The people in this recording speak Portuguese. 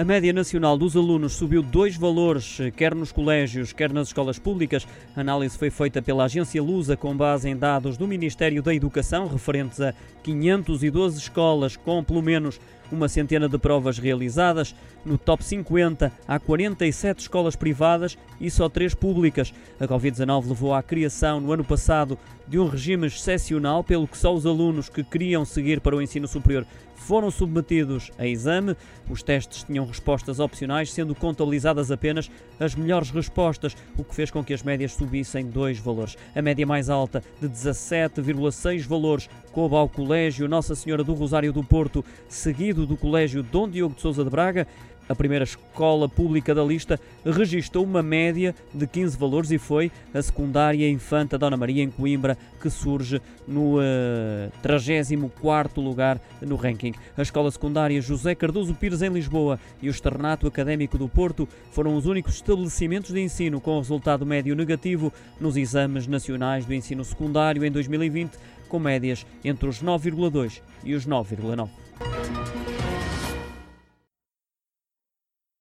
A média nacional dos alunos subiu dois valores, quer nos colégios, quer nas escolas públicas. A análise foi feita pela agência Lusa com base em dados do Ministério da Educação, referentes a 512 escolas com pelo menos uma centena de provas realizadas. No top 50 há 47 escolas privadas e só três públicas. A Covid-19 levou à criação no ano passado de um regime excepcional pelo que só os alunos que queriam seguir para o ensino superior foram submetidos a exame. Os testes tinham respostas opcionais, sendo contabilizadas apenas as melhores respostas, o que fez com que as médias subissem dois valores. A média mais alta, de 17,6 valores, coube ao Colégio Nossa Senhora do Rosário do Porto, seguido do Colégio Dom Diogo de Souza de Braga. A primeira escola pública da lista registrou uma média de 15 valores e foi a secundária Infanta Dona Maria em Coimbra que surge no uh, eh, 34 lugar no ranking. A escola secundária José Cardoso Pires em Lisboa e o Externato Académico do Porto foram os únicos estabelecimentos de ensino com resultado médio negativo nos exames nacionais do ensino secundário em 2020, com médias entre os 9,2 e os 9,9.